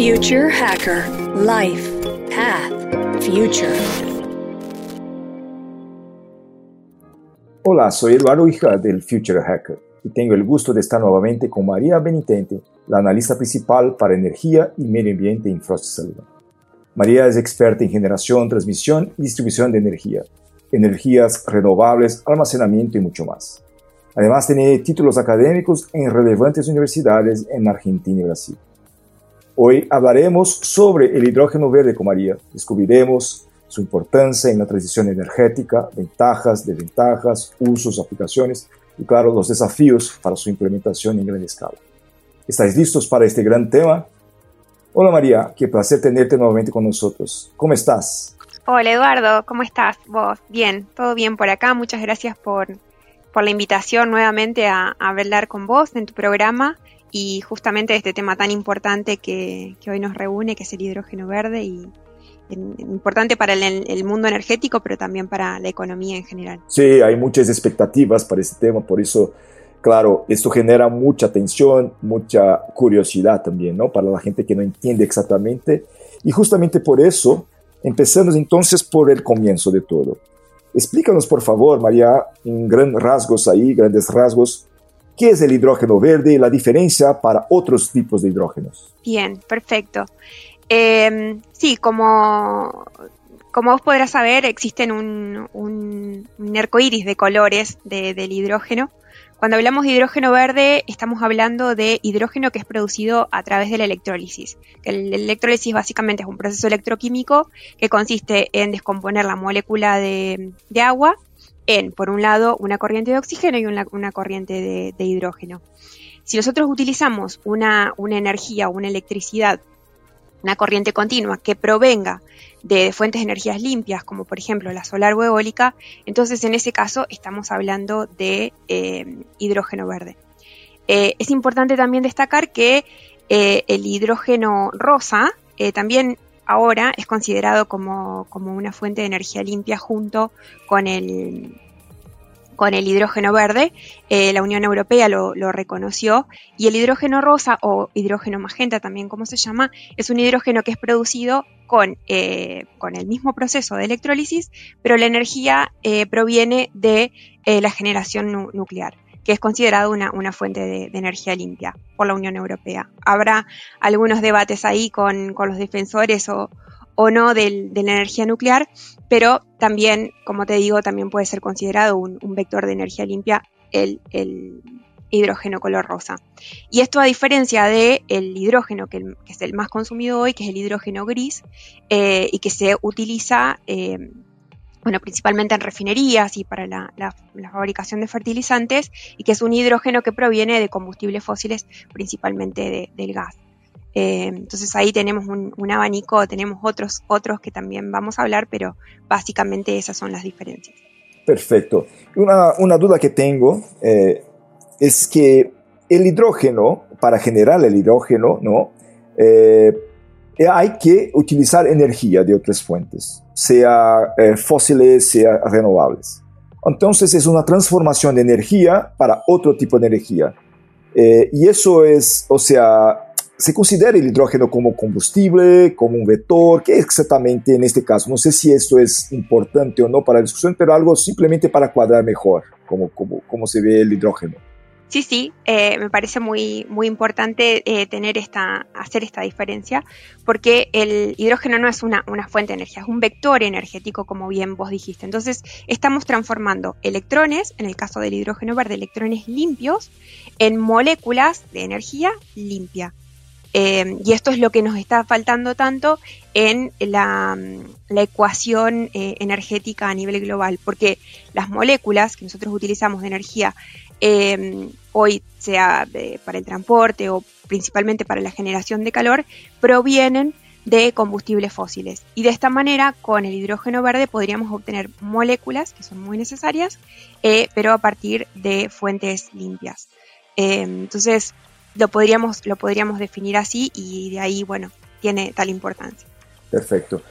Future Hacker Life Path Future. Hola, soy Eduardo Hija del Future Hacker y tengo el gusto de estar nuevamente con María Benitente, la analista principal para energía y medio ambiente en Frost Sullivan. María es experta en generación, transmisión y distribución de energía, energías renovables, almacenamiento y mucho más. Además tiene títulos académicos en relevantes universidades en Argentina y Brasil. Hoy hablaremos sobre el hidrógeno verde con María. Descubriremos su importancia en la transición energética, ventajas, desventajas, usos, aplicaciones y claro, los desafíos para su implementación en gran escala. ¿Estáis listos para este gran tema? Hola María, qué placer tenerte nuevamente con nosotros. ¿Cómo estás? Hola Eduardo, ¿cómo estás vos? Bien, todo bien por acá. Muchas gracias por, por la invitación nuevamente a, hablar con vos en tu programa y justamente este tema tan importante que, que, hoy nos reúne, que es el hidrógeno verde y importante para el, el, mundo energético, pero también para la economía en general. Sí, hay muchas expectativas para este tema, por eso, claro, esto genera mucha atención, mucha curiosidad también, ¿no? Para la gente que no entiende exactamente. Y justamente por eso, empezamos entonces por el comienzo de todo. Explícanos, por favor, María, en grandes rasgos ahí, grandes rasgos, qué es el hidrógeno verde y la diferencia para otros tipos de hidrógenos. Bien, perfecto. Eh, sí, como, como vos podrás saber, existen un, un, un arco iris de colores de, del hidrógeno. Cuando hablamos de hidrógeno verde, estamos hablando de hidrógeno que es producido a través de la electrólisis. El electrólisis básicamente es un proceso electroquímico que consiste en descomponer la molécula de agua en, por un lado, una corriente de oxígeno y una, una corriente de, hidrógeno. Si nosotros utilizamos una, una energía o una electricidad, una corriente continua que provenga de fuentes de energías limpias, como por ejemplo la solar o eólica, entonces en ese caso estamos hablando de eh, hidrógeno verde. Eh, es importante también destacar que eh, el hidrógeno rosa también ahora es considerado como, como, una fuente de energía limpia junto con el, con el hidrógeno verde. Eh, la Unión Europea lo, reconoció y el hidrógeno rosa o hidrógeno magenta también como se llama es un hidrógeno que es producido con, eh, con el mismo proceso de electrólisis, pero la energía eh, proviene de la generación nu nuclear que es considerado una, una fuente de, energía limpia por la Unión Europea. Habrá algunos debates ahí con, con los defensores o, o no del, de la energía nuclear, pero también, como te digo, también puede ser considerado un, un vector de energía limpia el, el, hidrógeno color rosa. Y esto a diferencia del el hidrógeno, que, que, es el más consumido hoy, que es el hidrógeno gris, eh, y que se utiliza, eh, bueno, principalmente en refinerías y para la, la, fabricación de fertilizantes, y que es un hidrógeno que proviene de combustibles fósiles, principalmente de, del gas. Eh, entonces ahí tenemos un, un, abanico, tenemos otros, otros que también vamos a hablar, pero básicamente esas son las diferencias. Perfecto. Una, una duda que tengo eh, es que el hidrógeno, para generar el hidrógeno, ¿no? Eh, hay que utilizar energía de otras fuentes, sea eh, fósiles, sea renovables. Entonces es una transformación de energía para otro tipo de energía. y eso es, o sea, se considera el hidrógeno como combustible, como un vector, ¿qué exactamente en este caso? No sé si esto es importante o no para la discusión, pero algo simplemente para cuadrar mejor cómo, cómo, cómo se ve el hidrógeno. Sí, sí, eh, me parece muy, muy importante eh, tener esta, hacer esta diferencia, porque el hidrógeno no es una, una fuente de energía, es un vector energético, como bien vos dijiste. Entonces, estamos transformando electrones, en el caso del hidrógeno verde, electrones limpios, en moléculas de energía limpia. Eh, y esto es lo que nos está faltando tanto en la, la ecuación energética a nivel global, porque las moléculas que nosotros utilizamos de energía eh, hoy, sea para el transporte o principalmente para la generación de calor, provienen de combustibles fósiles. Y de esta manera, con el hidrógeno verde podríamos obtener moléculas que son muy necesarias, eh, pero a partir de fuentes limpias. Eh, entonces, lo podríamos, lo podríamos definir así y de ahí, bueno, tiene tal importancia. Perfecto.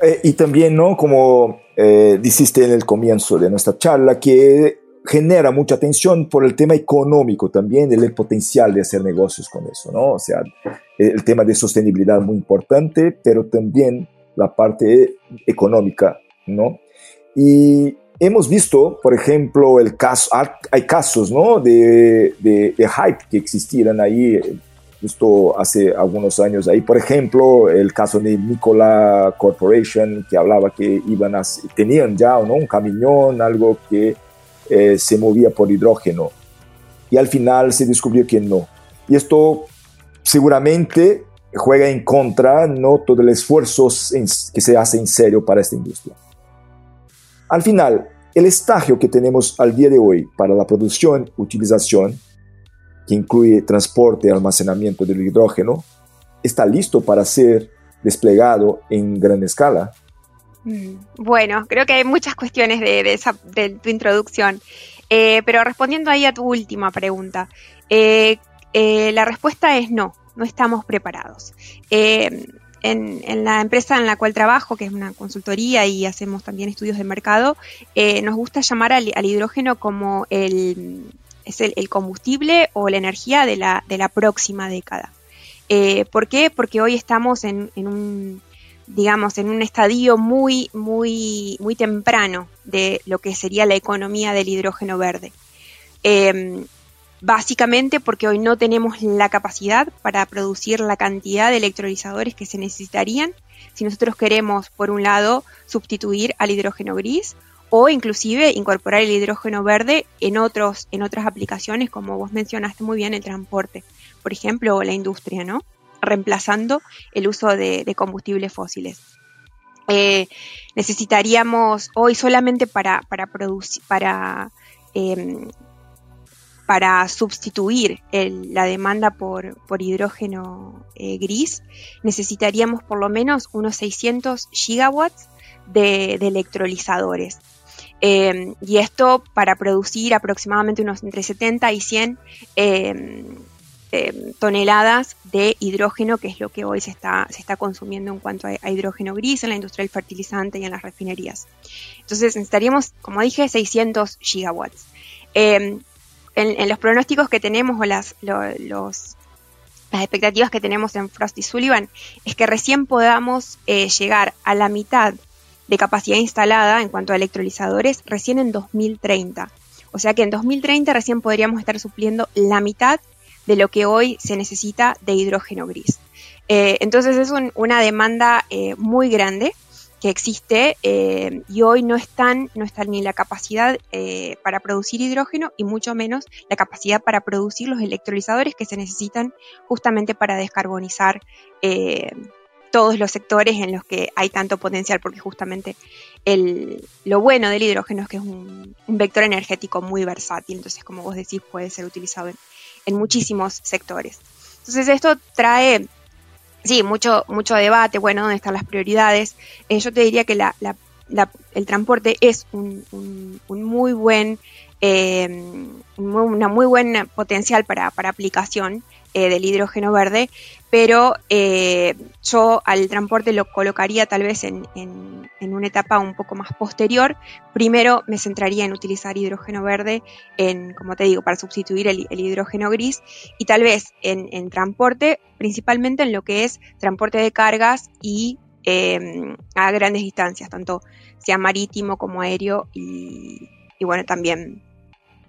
Eh, y también, ¿no? Como eh, dijiste en el comienzo de nuestra charla, que genera mucha atención por el tema económico también, el potencial de hacer negocios con eso, ¿no? O sea, el tema de sostenibilidad muy importante, pero también la parte económica, ¿no? Y hemos visto, por ejemplo, el caso, hay casos, ¿no? De, de, de hype que existieran ahí justo hace algunos años ahí. Por ejemplo, el caso de Nikola Corporation, que hablaba que iban a, tenían ya ¿no? un camión, algo que eh, se movía por hidrógeno. Y al final se descubrió que no. Y esto seguramente juega en contra no todo el esfuerzo que se hace en serio para esta industria. Al final, el estagio que tenemos al día de hoy para la producción, utilización que incluye transporte y almacenamiento del hidrógeno, está listo para ser desplegado en gran escala? Mm, bueno, creo que hay muchas cuestiones de, tu introducción, eh, pero respondiendo ahí a tu última pregunta, eh, eh, la respuesta es no, no estamos preparados. En, la empresa en la cual trabajo, que es una consultoría y hacemos también estudios de mercado, nos gusta llamar al, hidrógeno como el, es el, combustible o la energía de la, de próxima década. ¿Por qué? Porque hoy estamos en, un, digamos, en un estadio muy, muy, muy temprano de lo que sería la economía del hidrógeno verde. Em, básicamente porque hoy no tenemos la capacidad para producir la cantidad de electrolizadores que se necesitarían si nosotros queremos, por un lado, sustituir al hidrógeno gris o inclusive incorporar el hidrógeno verde en, otros, en otras aplicaciones, como vos mencionaste muy bien, el transporte, por ejemplo, o la industria, ¿no? Reemplazando el uso de, combustibles fósiles. Eh, necesitaríamos hoy solamente para, para producir, para, em, para sustituir la demanda por, hidrógeno eh, gris, necesitaríamos por lo menos unos 600 gigawatts de electrolizadores. Em, y esto para producir aproximadamente unos entre 70 y 100 em, em, toneladas de hidrógeno, que es lo que hoy se está, se está consumiendo en cuanto a, hidrógeno gris en la industria del fertilizante y en las refinerías. Entonces necesitaríamos, como dije, 600 gigawatts. En, los pronósticos que tenemos o las, las expectativas que tenemos en Frost y Sullivan es que recién podamos eh, llegar a la mitad de capacidad instalada en cuanto a electrolizadores recién en 2030. O sea que en 2030 recién podríamos estar supliendo la mitad de lo que hoy se necesita de hidrógeno gris. Eh, entonces es una demanda eh, muy grande que existe eh, y hoy no están, no están ni la capacidad para producir hidrógeno y mucho menos la capacidad para producir los electrolizadores que se necesitan justamente para descarbonizar todos los sectores en los que hay tanto potencial, porque justamente el, lo bueno del hidrógeno es que es un, vector energético muy versátil, entonces como vos decís puede ser utilizado en, muchísimos sectores. Entonces esto trae, sí, mucho, mucho debate, bueno, dónde están las prioridades. Eh, yo te diría que la, el transporte es un, muy buen, eh, una muy buena potencial para, para aplicación eh, del hidrógeno verde, pero eh, yo al transporte lo colocaría tal vez en, una etapa un poco más posterior. Primero me centraría en utilizar hidrógeno verde, en, como te digo, para sustituir el, hidrógeno gris, y tal vez en, transporte, principalmente en lo que es transporte de cargas y em, a grandes distancias, tanto sea marítimo como aéreo y, bueno, también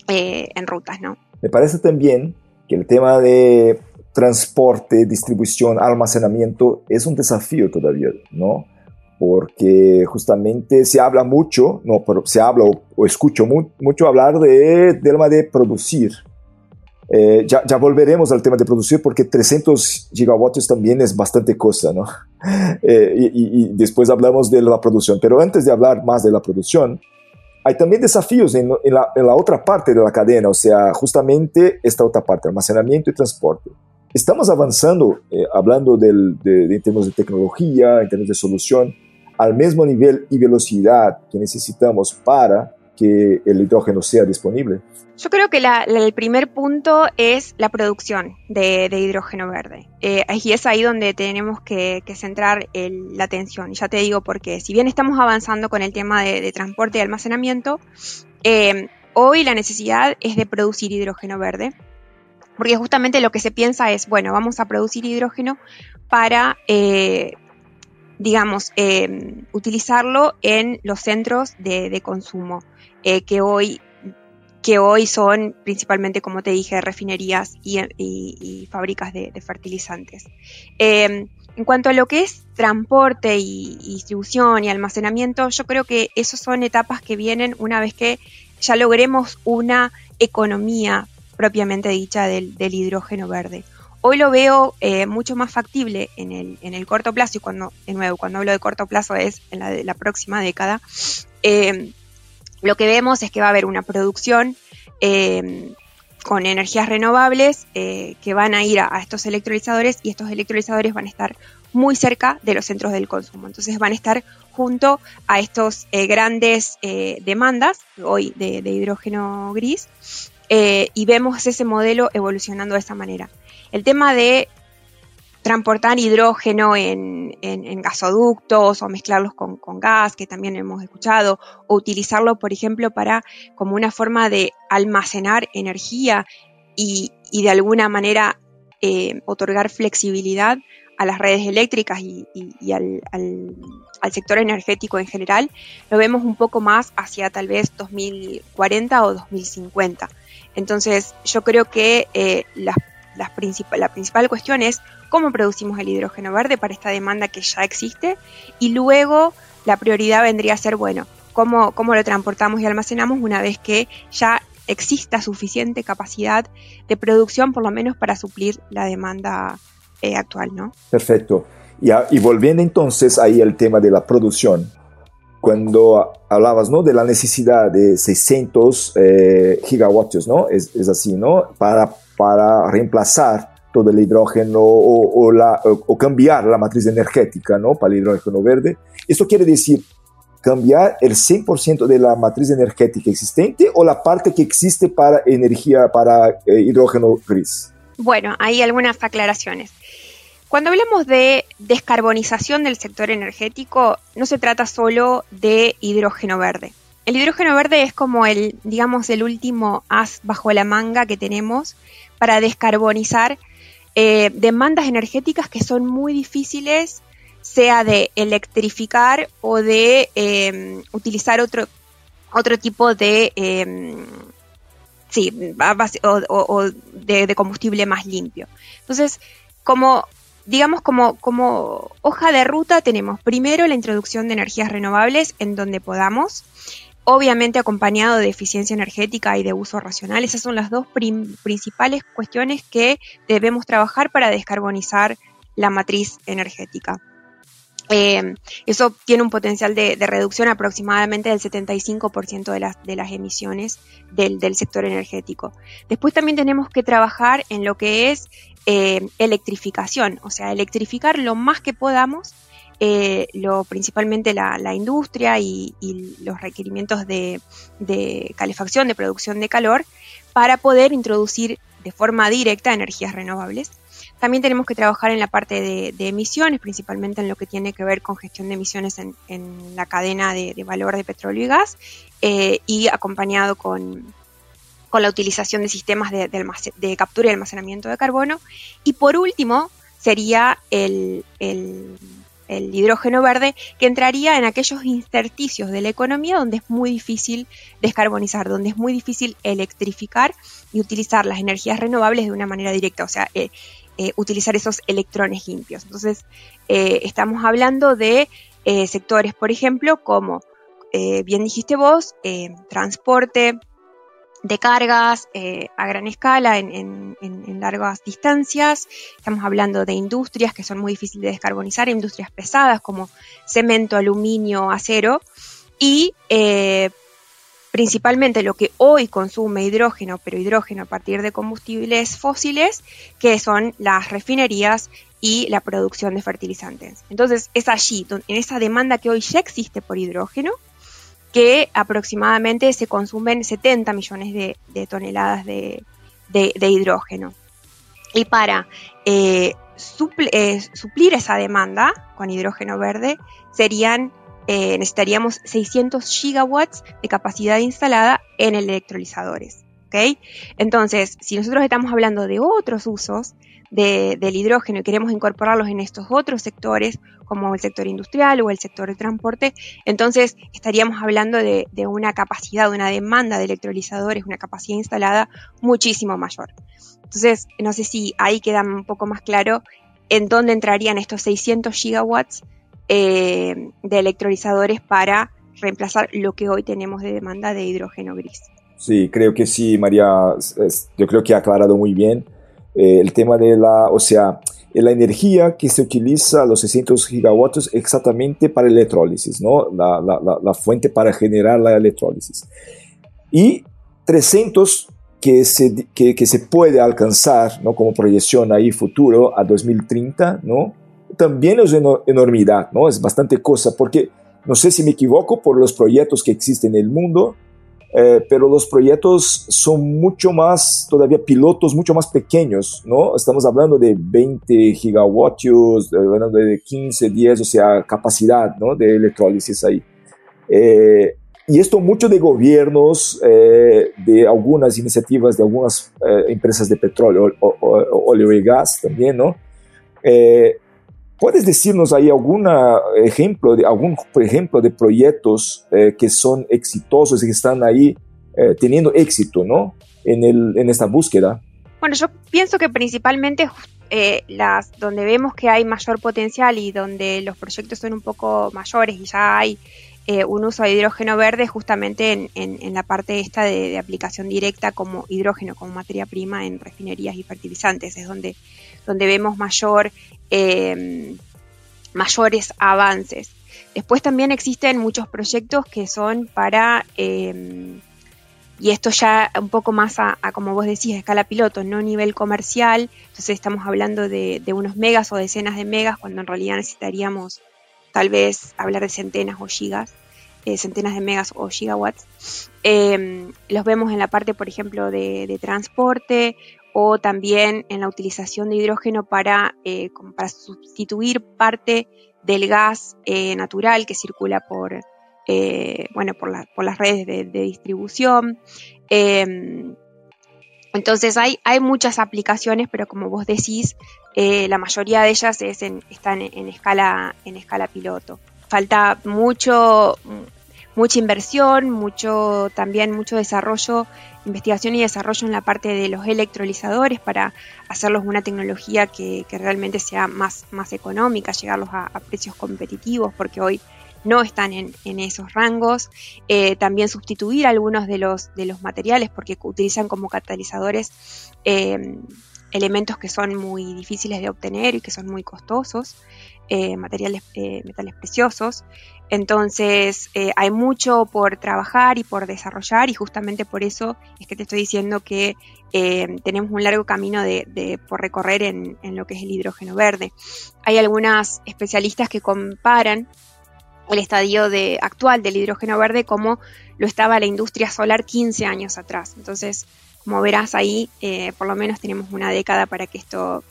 eh, en rutas, ¿no? Me parece también que el tema de transporte, distribución, almacenamiento es un desafío todavía, ¿no? Porque justamente se habla mucho, no, pero se habla o, escucho mucho hablar de, del tema de producir. Eh, ya, ya, volveremos al tema de producir porque 300 gigawatts también es bastante cosa, ¿no? Eh, y, y, después hablamos de la producción. Pero antes de hablar más de la producción, hay también desafíos en, la, otra parte de la cadena, o sea, justamente esta otra parte, almacenamiento y transporte. Estamos avanzando, eh, hablando del, de, en términos de tecnología, en términos de solución, al mismo nivel y velocidad que necesitamos para que el hidrógeno sea disponible. Yo creo que el primer punto es la producción de, hidrógeno verde. Eh, y es ahí donde tenemos que, centrar la atención. Ya te digo porque si bien estamos avanzando con el tema de, transporte y almacenamiento, eh, hoy la necesidad es de producir hidrógeno verde, porque justamente lo que se piensa es, bueno, vamos a producir hidrógeno para, eh, digamos, eh, utilizarlo en los centros de, consumo, eh, que hoy que hoy son principalmente, como te dije, refinerías y, fábricas de, fertilizantes. en cuanto a lo que es transporte y, distribución y almacenamiento, yo creo que esas son etapas que vienen una vez que ya logremos una economía propiamente dicha del, hidrógeno verde. Hoy lo veo eh, mucho más factible en el, corto plazo, y cuando, de nuevo, cuando hablo de corto plazo es en la, la próxima década, eh, lo que vemos es que va a haber una producción eh, con energías renovables que van a ir a, estos electrolizadores y estos electrolizadores van a estar muy cerca de los centros del consumo. Entonces van a estar junto a estos grandes demandas hoy de, hidrógeno gris eh, y vemos ese modelo evolucionando de esa manera. El tema de transportar hidrógeno en, gasoductos o mezclarlos con, gas, que también hemos escuchado, o utilizarlo, por ejemplo, para como una forma de almacenar energía y, de alguna manera eh, otorgar flexibilidad a las redes eléctricas y, al, al, sector energético en general, lo vemos un poco más hacia tal vez 2040 o 2050. Entonces, yo creo que eh, la, principal cuestión es cómo producimos el hidrógeno verde para esta demanda que ya existe y luego la prioridad vendría a ser, bueno, cómo, lo transportamos y almacenamos una vez que ya exista suficiente capacidad de producción, por lo menos para suplir la demanda eh, actual, ¿no? Perfecto. y volviendo entonces ahí al tema de la producción, cuando hablabas ¿no? de la necesidad de 600 eh, gigawatts, ¿no? Es, es, así, ¿no? Para, para reemplazar todo el hidrógeno o, o, la, o, cambiar la matriz energética ¿no? para el hidrógeno verde. Esto quiere decir cambiar el 100% de la matriz energética existente o la parte que existe para energía, para eh, hidrógeno gris. Bueno, hay algunas aclaraciones. Cuando hablamos de descarbonización del sector energético, no se trata solo de hidrógeno verde. El hidrógeno verde es como el, digamos, el último as bajo la manga que tenemos para descarbonizar eh, demandas energéticas que son muy difíciles, sea de electrificar o de em, utilizar otro, otro tipo de, em, sí, o, de, de combustible más limpio. Entonces, como digamos, como hoja de ruta tenemos primero la introducción de energías renovables en donde podamos, obviamente acompañado de eficiencia energética y de uso racional. Esas son las dos principales cuestiones que debemos trabajar para descarbonizar la matriz energética. Eh, eso tiene un potencial de, reducción aproximadamente del 75% de las, emisiones del, del, sector energético. Después también tenemos que trabajar en lo que es eh, electrificación, o sea, electrificar lo más que podamos, eh, lo, principalmente la, industria y, los requerimientos de, calefacción, de producción de calor, para poder introducir de forma directa energías renovables. También tenemos que trabajar en la parte de, emisiones, principalmente en lo que tiene que ver con gestión de emisiones en, la cadena de, valor de petróleo y gas, eh, y acompañado con, con la utilización de sistemas de, captura y almacenamiento de carbono. Y por último, sería el, hidrógeno verde, que entraría en aquellos intersticios de la economía donde es muy difícil descarbonizar, donde es muy difícil electrificar y utilizar las energías renovables de una manera directa, o sea, eh, eh, utilizar esos electrones limpios. Entonces, eh, estamos hablando de sectores, por ejemplo, como, bien dijiste vos, transporte, de cargas eh, a gran escala en, largas distancias. Estamos hablando de industrias que son muy difíciles de descarbonizar, industrias pesadas como cemento, aluminio, acero y eh, principalmente lo que hoy consume hidrógeno, pero hidrógeno a partir de combustibles fósiles, que son las refinerías y la producción de fertilizantes. Entonces es allí, en esa demanda que hoy ya existe por hidrógeno, que aproximadamente se consumen 70 millones de, toneladas de, hidrógeno. Y para eh, eh, suplir esa demanda con hidrógeno verde serían eh, necesitaríamos 600 gigawatts de capacidad instalada en electrolizadores. Entonces, si nosotros estamos hablando de otros usos del hidrógeno y queremos incorporarlos en estos otros sectores, como el sector industrial o el sector de transporte, entonces estaríamos hablando de, de una capacidad, de una demanda de electrolizadores, una capacidad instalada muchísimo mayor. Entonces, no sé si ahí queda un poco más claro en dónde entrarían estos 600 gigawatts eh, de electrolizadores para reemplazar lo que hoy tenemos de demanda de hidrógeno gris. Sí, creo que sí, María, yo creo que ha aclarado muy bien eh, el tema de la, o sea, la energía que se utiliza, los 600 gigawatts, exactamente para electrólisis, ¿no? La, la, la, fuente para generar la electrólisis. Y 300 que se, que, que se puede alcanzar, ¿no? Como proyección ahí futuro a 2030, ¿no? También es una enormidad, ¿no? Es bastante cosa, porque no sé si me equivoco por los proyectos que existen en el mundo, eh, pero los proyectos son mucho más, todavía pilotos mucho más pequeños, ¿no? Estamos hablando de 20 gigawatts, hablando de 15, 10, o sea, capacidad, ¿no? De electrólisis ahí. Eh, y esto mucho de gobiernos, eh, de algunas iniciativas de algunas empresas de petróleo, óleo y gas también, ¿no? ¿Puedes decirnos ahí algún ejemplo de algún ejemplo de proyectos eh, que son exitosos y que están ahí eh, teniendo éxito, ¿no? En, el, en esta búsqueda. Bueno, yo pienso que principalmente eh, las donde vemos que hay mayor potencial y donde los proyectos son un poco mayores y ya hay un uso de hidrógeno verde justamente en, en, la parte esta de, aplicación directa como hidrógeno, como materia prima en refinerías y fertilizantes, es donde donde vemos mayor, eh, mayores avances. Después también existen muchos proyectos que son para, eh, y esto ya un poco más a, como vos decís, a escala piloto, no a nivel comercial, entonces estamos hablando de, unos megas o decenas de megas, cuando en realidad necesitaríamos tal vez hablar de centenas o gigas, eh, centenas de megas o gigawatts. los vemos en la parte, por ejemplo, de transporte o también en la utilización de hidrógeno para, eh, para sustituir parte del gas eh, natural que circula por, eh, bueno, por, por, las redes de, distribución. Em, entonces hay, hay, muchas aplicaciones, pero como vos decís, la mayoría de ellas es están en, escala, en escala piloto. Falta mucho, mucha inversión, mucho, también mucho desarrollo investigación y desarrollo en la parte de los electrolizadores para hacerlos una tecnología que, realmente sea más, más económica, llegarlos a, precios competitivos, porque hoy no están en, esos rangos. Eh, también sustituir algunos de los, de los materiales porque utilizan como catalizadores eh, elementos que son muy difíciles de obtener y que son muy costosos. Eh, materiales, eh, metales preciosos. Entonces eh, hay mucho por trabajar y por desarrollar y justamente por eso es que te estoy diciendo que tenemos un largo camino de, por recorrer en, lo que es el hidrógeno verde. Hay algunas especialistas que comparan el estadio de, actual del hidrógeno verde como lo estaba la industria solar 15 años atrás. Entonces, como verás ahí, por lo menos tenemos una década para que esto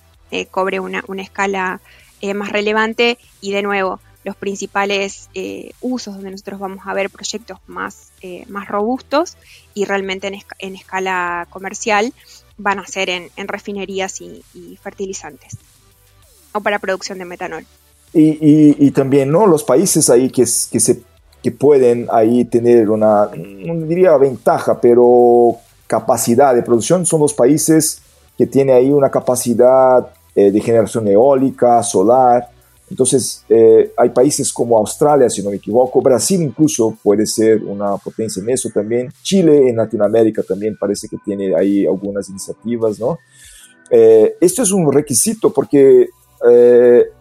cobre una, una escala eh, más relevante y de nuevo los principales eh, usos donde nosotros vamos a ver proyectos más, eh, más robustos y realmente en, escala comercial van a ser en, refinerías y, fertilizantes o para producción de metanol. Y, también ¿no? los países ahí que, que, se, que pueden ahí tener una, no diría ventaja, pero capacidad de producción son los países que tienen ahí una capacidad eh, de generación eólica, solar. Entonces, eh, hay países como Australia, si no me equivoco, Brasil incluso puede ser una potencia en eso también. Chile en Latinoamérica también parece que tiene ahí algunas iniciativas, ¿no? Eh, esto es un requisito porque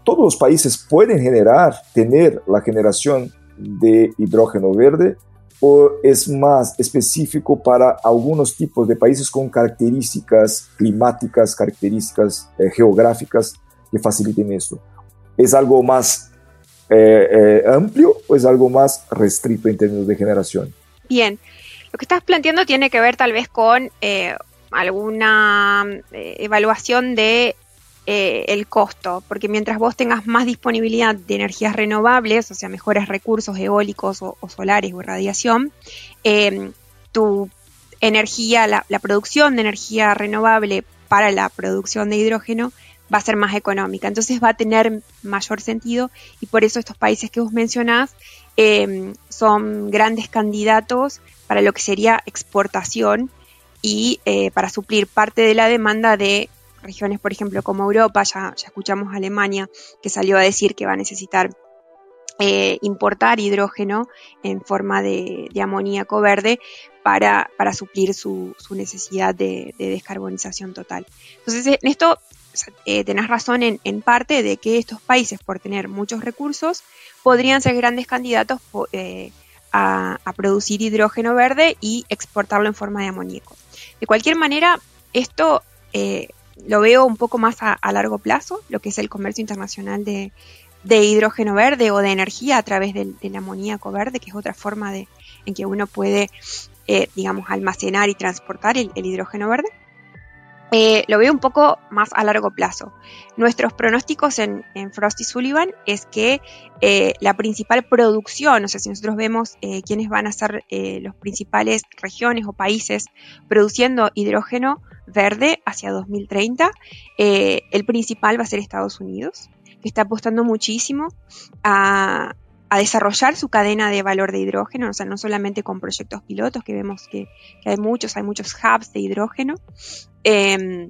todos los países pueden generar, tener la generación de hidrógeno verde o es más específico para algunos tipos de países con características climáticas, características eh, geográficas que faciliten esto? ¿Es algo más eh, eh, amplio o es algo más restricto en términos de generación? Bien, lo que estás planteando tiene que ver tal vez con alguna evaluación de eh, el costo, porque mientras vos tengas más disponibilidad de energías renovables, o sea, mejores recursos eólicos o, solares o radiación, em, tu energía, la, producción de energía renovable para la producción de hidrógeno va a ser más económica. Entonces va a tener mayor sentido y por eso estos países que vos mencionás em, son grandes candidatos para lo que sería exportación y eh, para suplir parte de la demanda de regiones, por ejemplo, como Europa, ya, escuchamos a Alemania que salió a decir que va a necesitar eh, importar hidrógeno en forma de, amoníaco verde para, para suplir su, necesidad de, descarbonización total. Entonces, en esto eh, tenés razón en, parte de que estos países, por tener muchos recursos, podrían ser grandes candidatos eh, a, producir hidrógeno verde y exportarlo en forma de amoníaco. De cualquier manera, esto lo veo un poco más a, largo plazo, lo que es el comercio internacional de, hidrógeno verde o de energía a través del, amoníaco verde, que es otra forma de, en que uno puede, eh, digamos, almacenar y transportar el, hidrógeno verde. Eh, lo veo un poco más a largo plazo. Nuestros pronósticos en, en Frost y Sullivan es que eh, la principal producción, o sea, si nosotros vemos quiénes van a ser los principales regiones o países produciendo hidrógeno, verde hacia 2030. Eh, el principal va a ser Estados Unidos, que está apostando muchísimo a, desarrollar su cadena de valor de hidrógeno, o sea, no solamente con proyectos pilotos, que vemos que, hay muchos, hay muchos hubs de hidrógeno. Em,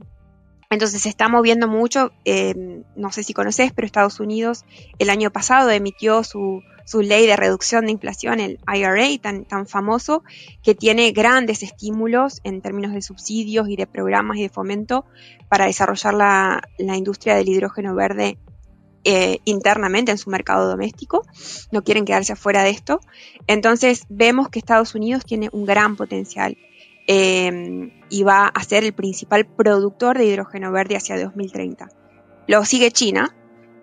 entonces se está moviendo mucho, em, no sé si conoces, pero Estados Unidos el año pasado emitió su, su ley de reducción de inflación, el IRA, tan, tan famoso, que tiene grandes estímulos en términos de subsidios y de programas y de fomento para desarrollar la, industria del hidrógeno verde eh, internamente en su mercado doméstico, no quieren quedarse afuera de esto. Entonces vemos que Estados Unidos tiene un gran potencial eh, y va a ser el principal productor de hidrógeno verde hacia 2030. Lo sigue China,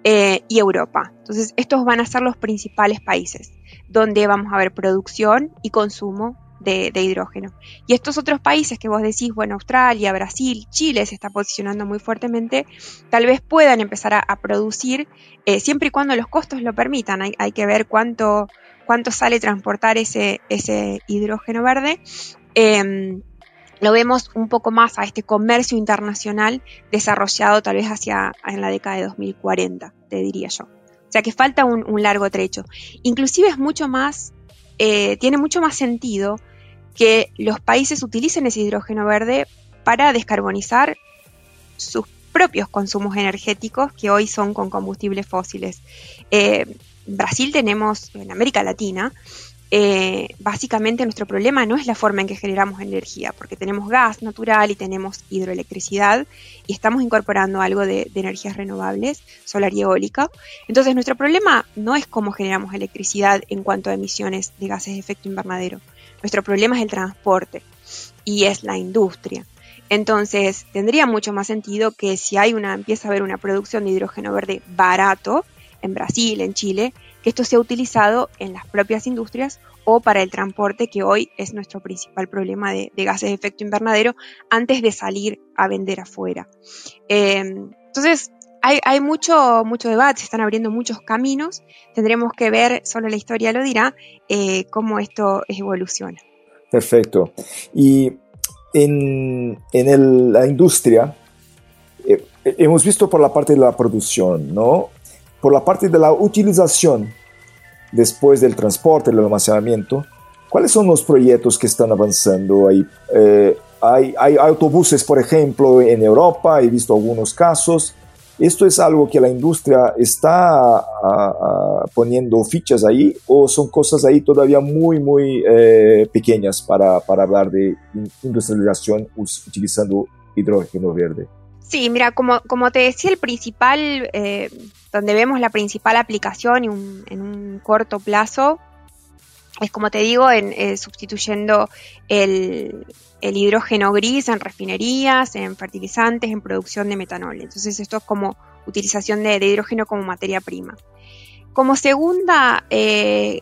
eh, y Europa. Entonces, estos van a ser los principales países donde vamos a ver producción y consumo de, hidrógeno. Y estos otros países que vos decís, bueno, Australia, Brasil, Chile se está posicionando muy fuertemente, tal vez puedan empezar a, producir eh, siempre y cuando los costos lo permitan. Hay, que ver cuánto, cuánto sale transportar ese, ese hidrógeno verde. Em, lo vemos un poco más a este comercio internacional desarrollado tal vez hacia en la década de 2040, te diría yo. O sea que falta un, largo trecho. Inclusive es mucho más, eh, tiene mucho más sentido que los países utilicen ese hidrógeno verde para descarbonizar sus propios consumos energéticos que hoy son con combustibles fósiles. Eh, Brasil tenemos, en América Latina, eh, básicamente nuestro problema no es la forma en que generamos energía, porque tenemos gas natural y tenemos hidroelectricidad y estamos incorporando algo de, energías renovables, solar y eólica. Entonces nuestro problema no es cómo generamos electricidad en cuanto a emisiones de gases de efecto invernadero. Nuestro problema es el transporte y es la industria. Entonces tendría mucho más sentido que si hay una, empieza a haber una producción de hidrógeno verde barato en Brasil, en Chile, que esto sea utilizado en las propias industrias o para el transporte, que hoy es nuestro principal problema de, gases de efecto invernadero, antes de salir a vender afuera. Em, entonces, hay, mucho, mucho debate, se están abriendo muchos caminos, tendremos que ver, solo la historia lo dirá, eh, cómo esto evoluciona. Perfecto. Y en, la industria, eh, hemos visto por la parte de la producción, ¿no? Por la parte de la utilización después del transporte, el almacenamiento, ¿cuáles son los proyectos que están avanzando ahí? Eh, hay, hay, autobuses, por ejemplo, en Europa, he visto algunos casos. ¿Esto es algo que la industria está poniendo fichas ahí o son cosas ahí todavía muy, muy eh, pequeñas para, para hablar de industrialización utilizando hidrógeno verde? Sí, mira, como, como te decía, el principal, eh, donde vemos la principal aplicación en un corto plazo, es como te digo, en, eh, sustituyendo el, hidrógeno gris en refinerías, en fertilizantes, en producción de metanol. Entonces esto es como utilización de, hidrógeno como materia prima. Como segunda, eh,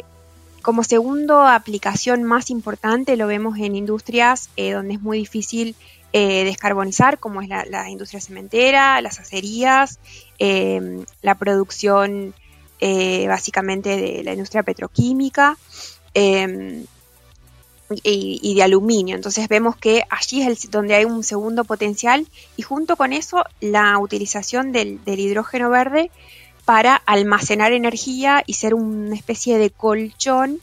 como segundo aplicación más importante lo vemos en industrias donde es muy difícil eh, descarbonizar, como es la, industria cementera, las acerías, em, la producción eh, básicamente de la industria petroquímica em, y, de aluminio. Entonces vemos que allí es donde hay un segundo potencial y junto con eso la utilización del, hidrógeno verde para almacenar energía y ser una especie de colchón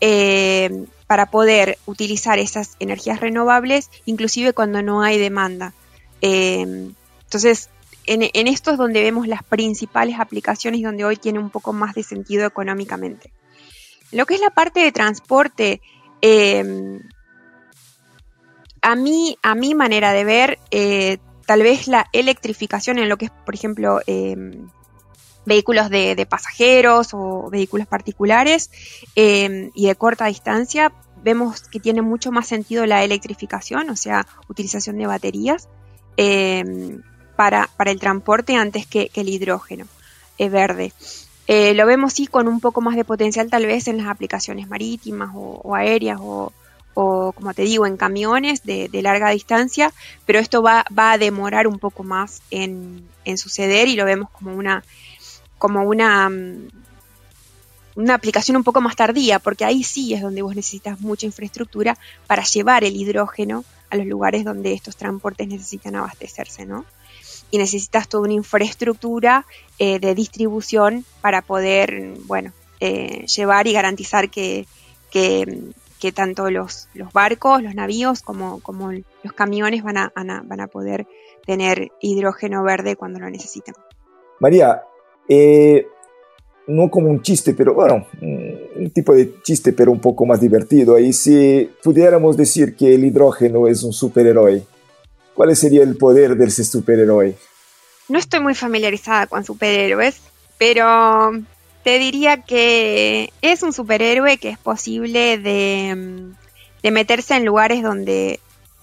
em, para poder utilizar esas energías renovables, inclusive cuando no hay demanda. Eh, entonces, en, esto es donde vemos las principales aplicaciones donde hoy tiene un poco más de sentido económicamente. Lo que es la parte de transporte, eh, a, mí, a mi manera de ver, eh, tal vez la electrificación en lo que es, por ejemplo, vehículos de, pasajeros o vehículos particulares em, y de corta distancia, vemos que tiene mucho más sentido la electrificación, o sea, utilización de baterías em, para, para, el transporte antes que, el hidrógeno verde. Eh, lo vemos sí con un poco más de potencial tal vez en las aplicaciones marítimas o, aéreas o, como te digo, en camiones de, larga distancia, pero esto va, va, a demorar un poco más en, en suceder y lo vemos como una como una, mm, una aplicación un poco más tardía, porque ahí sí es donde vos necesitas mucha infraestructura para llevar el hidrógeno a los lugares donde estos transportes necesitan abastecerse, ¿no? Y necesitas toda una infraestructura eh, de distribución para poder, bueno, eh, llevar y garantizar que, que, tanto los, los, barcos, los navíos, como, como los camiones van a, van a poder tener hidrógeno verde cuando lo necesitan. María, eh, no como un chiste, pero bueno, un tipo de chiste, pero un poco más divertido. Ahí si pudiéramos decir que el hidrógeno es un superhéroe, ¿cuál sería el poder de ese superhéroe? No estoy muy familiarizada con superhéroes, pero te diría que es un superhéroe que es posible de, de meterse en lugares donde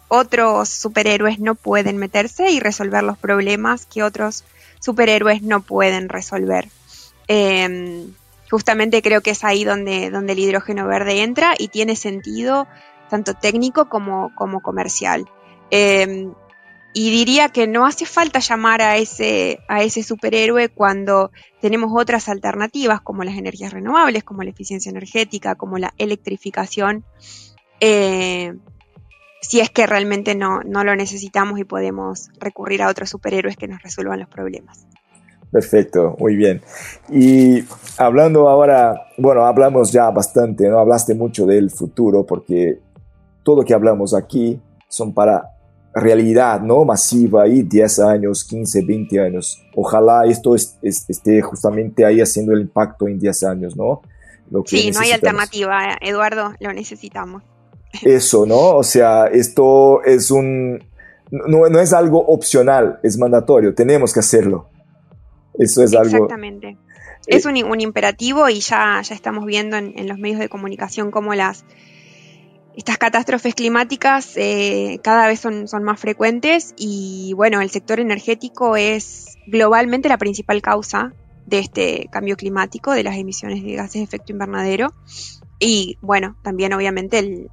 otros superhéroes no pueden meterse y resolver los problemas que otros no pueden resolver. Em, justamente creo que es ahí donde, donde el hidrógeno verde entra y tiene sentido tanto técnico como, como comercial. Em, y diría que no hace falta llamar a ese, a ese superhéroe cuando tenemos otras alternativas como las energías renovables, como la eficiencia energética, como la electrificación, eh, si es que realmente no, no lo necesitamos y podemos recurrir a otros superhéroes que nos resuelvan los problemas. Perfecto, muy bien. Y hablando ahora, bueno, hablamos ya bastante, ¿no? Hablaste mucho del futuro porque todo lo que hablamos aquí son para realidad, ¿no? Masiva y 10 años, 15, 20 años. Ojalá esto esté justamente ahí haciendo el impacto en 10 años, ¿no? sí, no hay alternativa, Eduardo, lo necesitamos. Eso, ¿no? O sea, esto es un... No, es algo opcional, es mandatorio, tenemos que hacerlo. Eso es algo... Exactamente. Es un, imperativo y ya, ya estamos viendo en, los medios de comunicación cómo las, estas catástrofes climáticas eh, cada vez son, son, más frecuentes y bueno, el sector energético es globalmente la principal causa de este cambio climático, de las emisiones de gases de efecto invernadero y bueno, también obviamente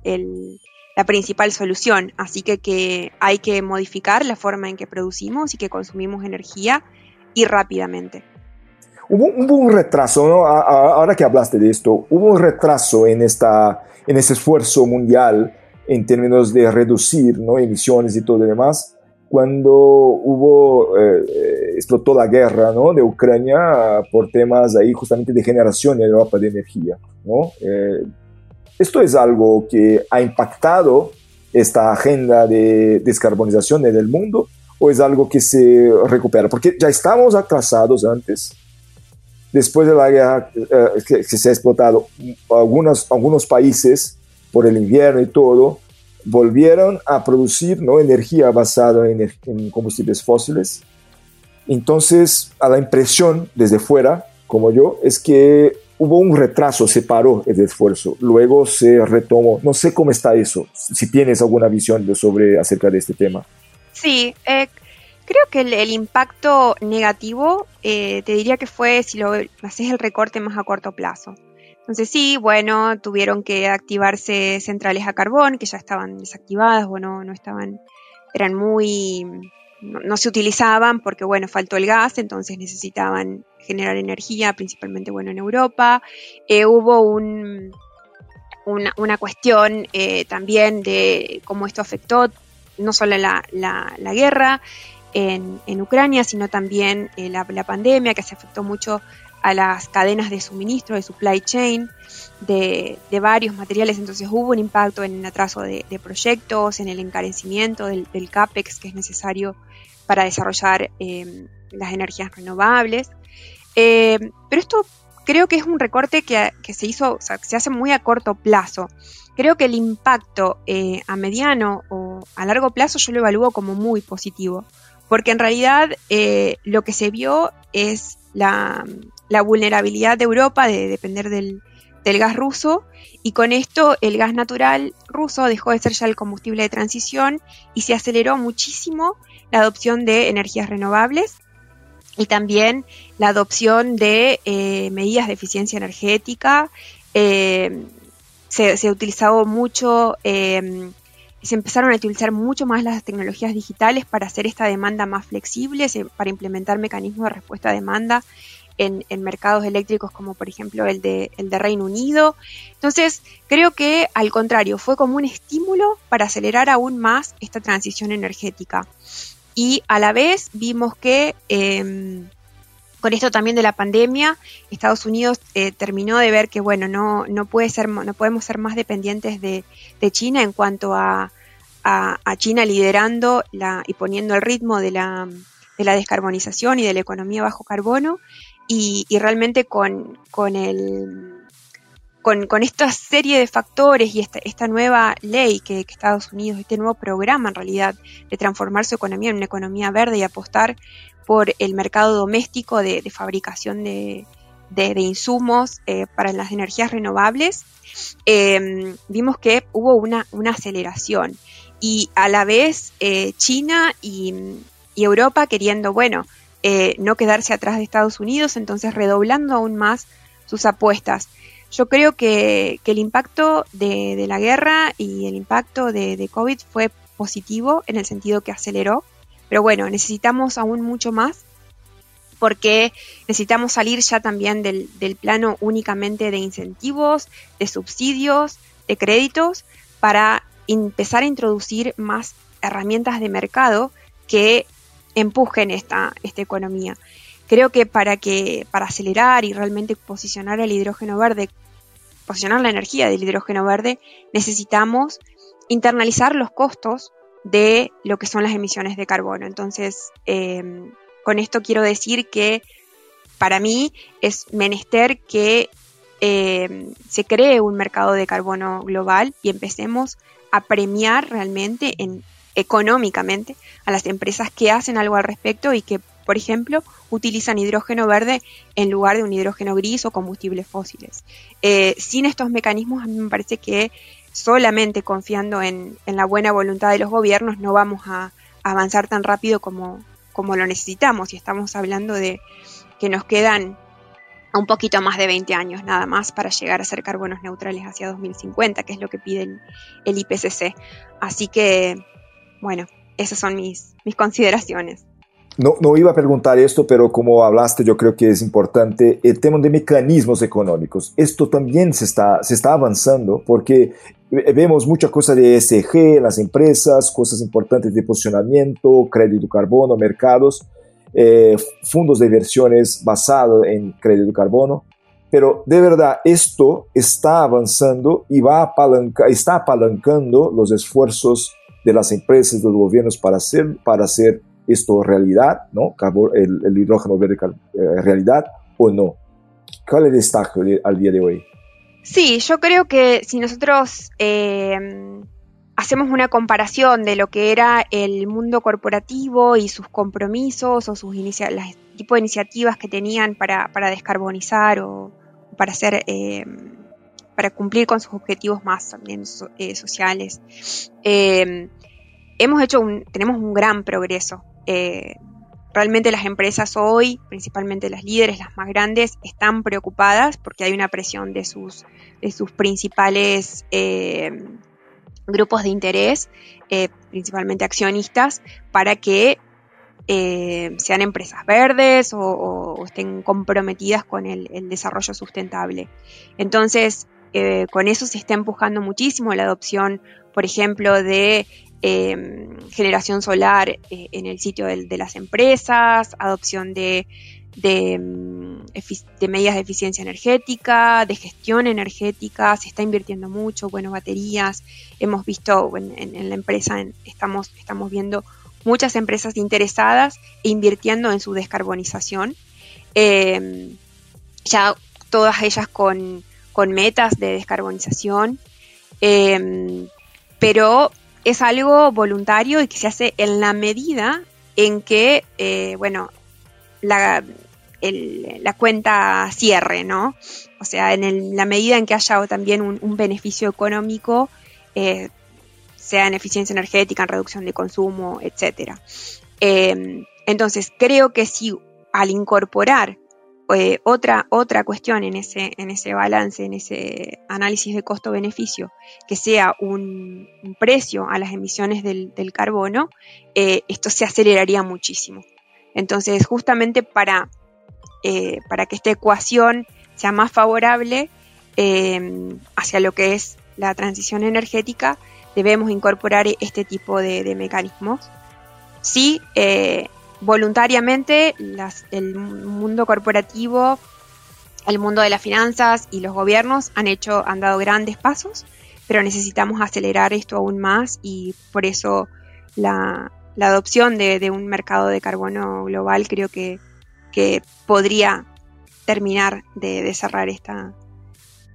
la principal solución. Así que, que hay que modificar la forma en que producimos y que consumimos energía y rápidamente. Hubo, un retraso, ¿no? ahora que hablaste de esto, hubo un retraso en, esta, en este esfuerzo mundial en términos de reducir ¿no? emisiones y todo lo demás cuando hubo, eh, eh, explotó la guerra ¿no? de Ucrania por temas ahí justamente de generación en Europa de energía. ¿no? Eh, esto es algo que ha impactado esta agenda de descarbonización en el mundo o es algo que se recupera? Porque ya estamos atrasados antes. Después de la guerra que, se ha explotado algunos, algunos países por el invierno y todo, volvieron a producir ¿no? energía basada en, combustibles fósiles. Entonces, a la impresión desde fuera, como yo, es que hubo un retraso, se paró el esfuerzo, luego se retomó. No sé cómo está eso, si tienes alguna visión sobre acerca de este tema. Sí, eh, creo que el, impacto negativo, eh, te diría que fue si lo haces el recorte más a corto plazo. Entonces sí, bueno, tuvieron que activarse centrales a carbón que ya estaban desactivadas o no, estaban eran muy, no, se utilizaban porque, bueno, faltó el gas, entonces necesitaban generar energía, principalmente, bueno, en Europa. Eh, hubo un, una, cuestión eh, también de cómo esto afectó no solo la, la, guerra en, en, Ucrania, sino también eh, la, la, pandemia que se afectó mucho a las cadenas de suministro, de supply chain, de, varios materiales. Entonces hubo un impacto en el atraso de, proyectos, en el encarecimiento del, CAPEX que es necesario para desarrollar em, las energías renovables. Em, pero esto creo que es un recorte que, se hizo, o sea, que se hace muy a corto plazo. Creo que el impacto eh, a mediano o a largo plazo yo lo evalúo como muy positivo, porque en realidad eh, lo que se vio es la, la vulnerabilidad de Europa de depender del, gas ruso y con esto el gas natural ruso dejó de ser ya el combustible de transición y se aceleró muchísimo la adopción de energías renovables y también la adopción de eh, medidas de eficiencia energética. Eh, se, se, utilizado mucho, eh, se empezaron a utilizar mucho más las tecnologías digitales para hacer esta demanda más flexible, para implementar mecanismos de respuesta a demanda en, mercados eléctricos como por ejemplo el de, el de Reino Unido. Entonces, creo que al contrario, fue como un estímulo para acelerar aún más esta transición energética. Y a la vez vimos que em, con esto también de la pandemia, Estados Unidos eh, terminó de ver que bueno, no, no, puede ser, no podemos ser más dependientes de, China en cuanto a, a, China liderando la, y poniendo el ritmo de la, de la descarbonización y de la economía bajo carbono y, realmente con, con, el, con, esta serie de factores y esta, esta nueva ley que, Estados Unidos, este nuevo programa en realidad de transformar su economía en una economía verde y apostar por el mercado doméstico de, fabricación de, insumos eh, para las energías renovables, em, vimos que hubo una, una, aceleración. Y a la vez eh, China y, y Europa queriendo, bueno, eh, no quedarse atrás de Estados Unidos, entonces redoblando aún más sus apuestas. Yo creo que, el impacto de, la guerra y el impacto de, COVID fue positivo en el sentido que aceleró, pero bueno, necesitamos aún mucho más porque necesitamos salir ya también del, del plano únicamente de incentivos, de subsidios, de créditos, para empezar a introducir más herramientas de mercado que empujen esta, esta economía. Creo que para que, para acelerar y realmente posicionar el hidrógeno verde, posicionar la energía del hidrógeno verde, necesitamos internalizar los costos de lo que son las emisiones de carbono. Entonces, em, con esto quiero decir que para mí es menester que em, se cree un mercado de carbono global y empecemos a premiar realmente en económicamente a las empresas que hacen algo al respecto y que, por ejemplo, utilizan hidrógeno verde en lugar de un hidrógeno gris o combustibles fósiles. Eh, sin estos mecanismos, a mí me parece que solamente confiando en, la buena voluntad de los gobiernos no vamos a, avanzar tan rápido como, como lo necesitamos. Y estamos hablando de que nos quedan un poquito más de 20 años nada más para llegar a ser carbonos neutrales hacia 2050, que es lo que pide el IPCC. Así que bueno, esas son mis, mis consideraciones. No, no, iba a preguntar esto, pero como hablaste, yo creo que es importante el tema de mecanismos económicos. Esto también se está, se está avanzando porque vemos mucha cosa de ESG, las empresas, cosas importantes de posicionamiento, crédito carbono, mercados, eh, fondos de inversiones basados en crédito carbono. Pero de verdad, esto está avanzando y va apalanca, está apalancando los esfuerzos de las empresas, de los gobiernos para hacer, para hacer esto realidad, ¿no? El, hidrógeno verde eh, realidad o no. ¿Cuál es el destaque al día de hoy? Sí, yo creo que si nosotros eh, hacemos una comparación de lo que era el mundo corporativo y sus compromisos o sus los tipo de iniciativas que tenían para, descarbonizar o para hacer eh, para cumplir con sus objetivos más también eh, sociales. Eh, hemos hecho tenemos un gran progreso. Eh, realmente las empresas hoy, principalmente las líderes, las más grandes, están preocupadas porque hay una presión de sus, de sus principales grupos de interés, eh, principalmente accionistas, para que sean empresas verdes o, estén comprometidas con el, desarrollo sustentable. Entonces, eh, con eso se está empujando muchísimo la adopción, por ejemplo, de em, generación solar en el sitio de, las empresas, adopción de, em, de, medidas de eficiencia energética, de gestión energética, se está invirtiendo mucho, bueno, baterías, hemos visto en, la empresa, estamos, estamos viendo muchas empresas interesadas e invirtiendo en su descarbonización. Em, ya todas ellas con, metas de descarbonización, em, pero es algo voluntario y que se hace en la medida en que, eh, bueno, la, cuenta cierre, ¿no? O sea, en la medida en que haya también un, beneficio económico eh, sea en eficiencia energética, en reducción de consumo, etc. Em, entonces, creo que si al incorporar eh, otra, otra cuestión en ese, en ese balance, en ese análisis de costo-beneficio, que sea un, precio a las emisiones del, carbono, eh, esto se aceleraría muchísimo. Entonces, justamente para, eh, para que esta ecuación sea más favorable hacia lo que es la transición energética, debemos incorporar este tipo de, mecanismos. Sí, eh, voluntariamente el mundo corporativo, el mundo de las finanzas y los gobiernos han hecho, han dado grandes pasos, pero necesitamos acelerar esto aún más y por eso la, adopción de, un mercado de carbono global creo que, podría terminar de, cerrar e,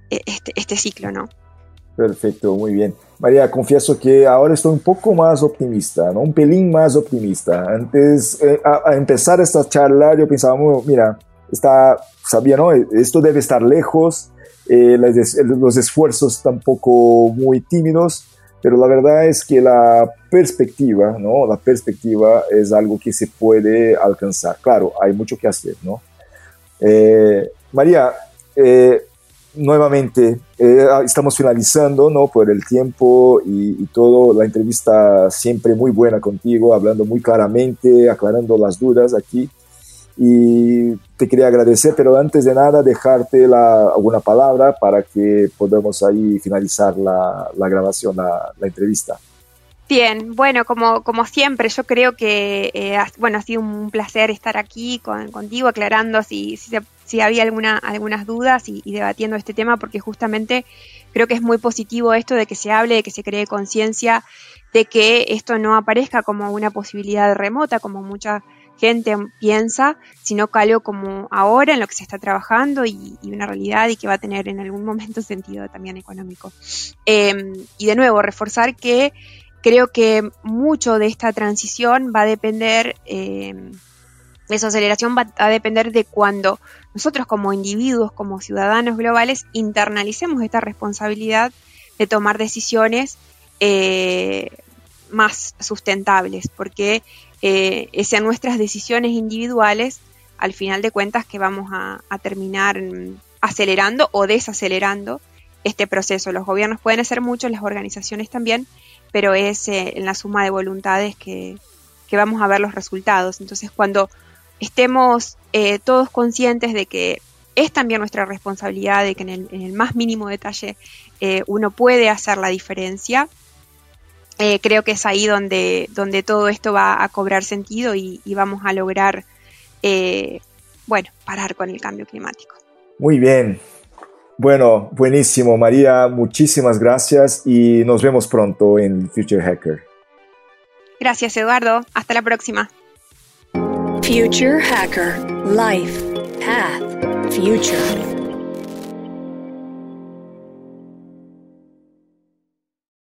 este, este ciclo, ¿no? Perfecto, muy bien. María, confieso que ahora estoy un poco más optimista, ¿no? un pelín más optimista. Antes, eh, a, empezar esta charla, yo pensaba, mira, está, sabía, ¿no? Esto debe estar lejos, eh, los esfuerzos tampoco muy tímidos, pero la verdad es que la perspectiva, ¿no? La perspectiva es algo que se puede alcanzar. Claro, hay mucho que hacer, ¿no? Eh, María, nuevamente eh, ah, estamos finalizando ¿no? por el tiempo y, todo, la entrevista siempre muy buena contigo, hablando muy claramente, aclarando las dudas aquí. Y te quería agradecer, pero antes de nada dejarte la, alguna palabra para que podamos ahí finalizar la, la grabación, la, la entrevista. Bien, bueno, como, como siempre, yo creo que eh, bueno, ha sido un placer estar aquí con, contigo aclarando si, si, si había alguna, algunas dudas y, debatiendo este tema, porque justamente creo que es muy positivo esto de que se hable, de que se cree conciencia, de que esto no aparezca como una posibilidad remota, como mucha gente piensa, sino que algo como ahora en lo que se está trabajando y, una realidad y que va a tener en algún momento sentido también económico. Em, y de nuevo, reforzar que creo que mucho de esta transición va a depender, eh, de su aceleración va a depender de cuando nosotros como individuos, como ciudadanos globales, internalicemos esta responsabilidad de tomar decisiones eh, más sustentables, porque eh, sean nuestras decisiones individuales, al final de cuentas, que vamos a, terminar acelerando o desacelerando este proceso. Los gobiernos pueden hacer mucho, las organizaciones también, pero es eh, en la suma de voluntades que, vamos a ver los resultados. Entonces, cuando estemos eh, todos conscientes de que es también nuestra responsabilidad, de que en el, más mínimo detalle eh, uno puede hacer la diferencia, creo que es ahí donde, donde todo esto va a cobrar sentido y, y vamos a lograr, bueno, parar con el cambio climático. Muy bien, bueno, buenísimo, María. Muchísimas gracias y nos vemos pronto en Future Hacker. Gracias, Eduardo. Hasta la próxima. Future Hacker Life Path Future.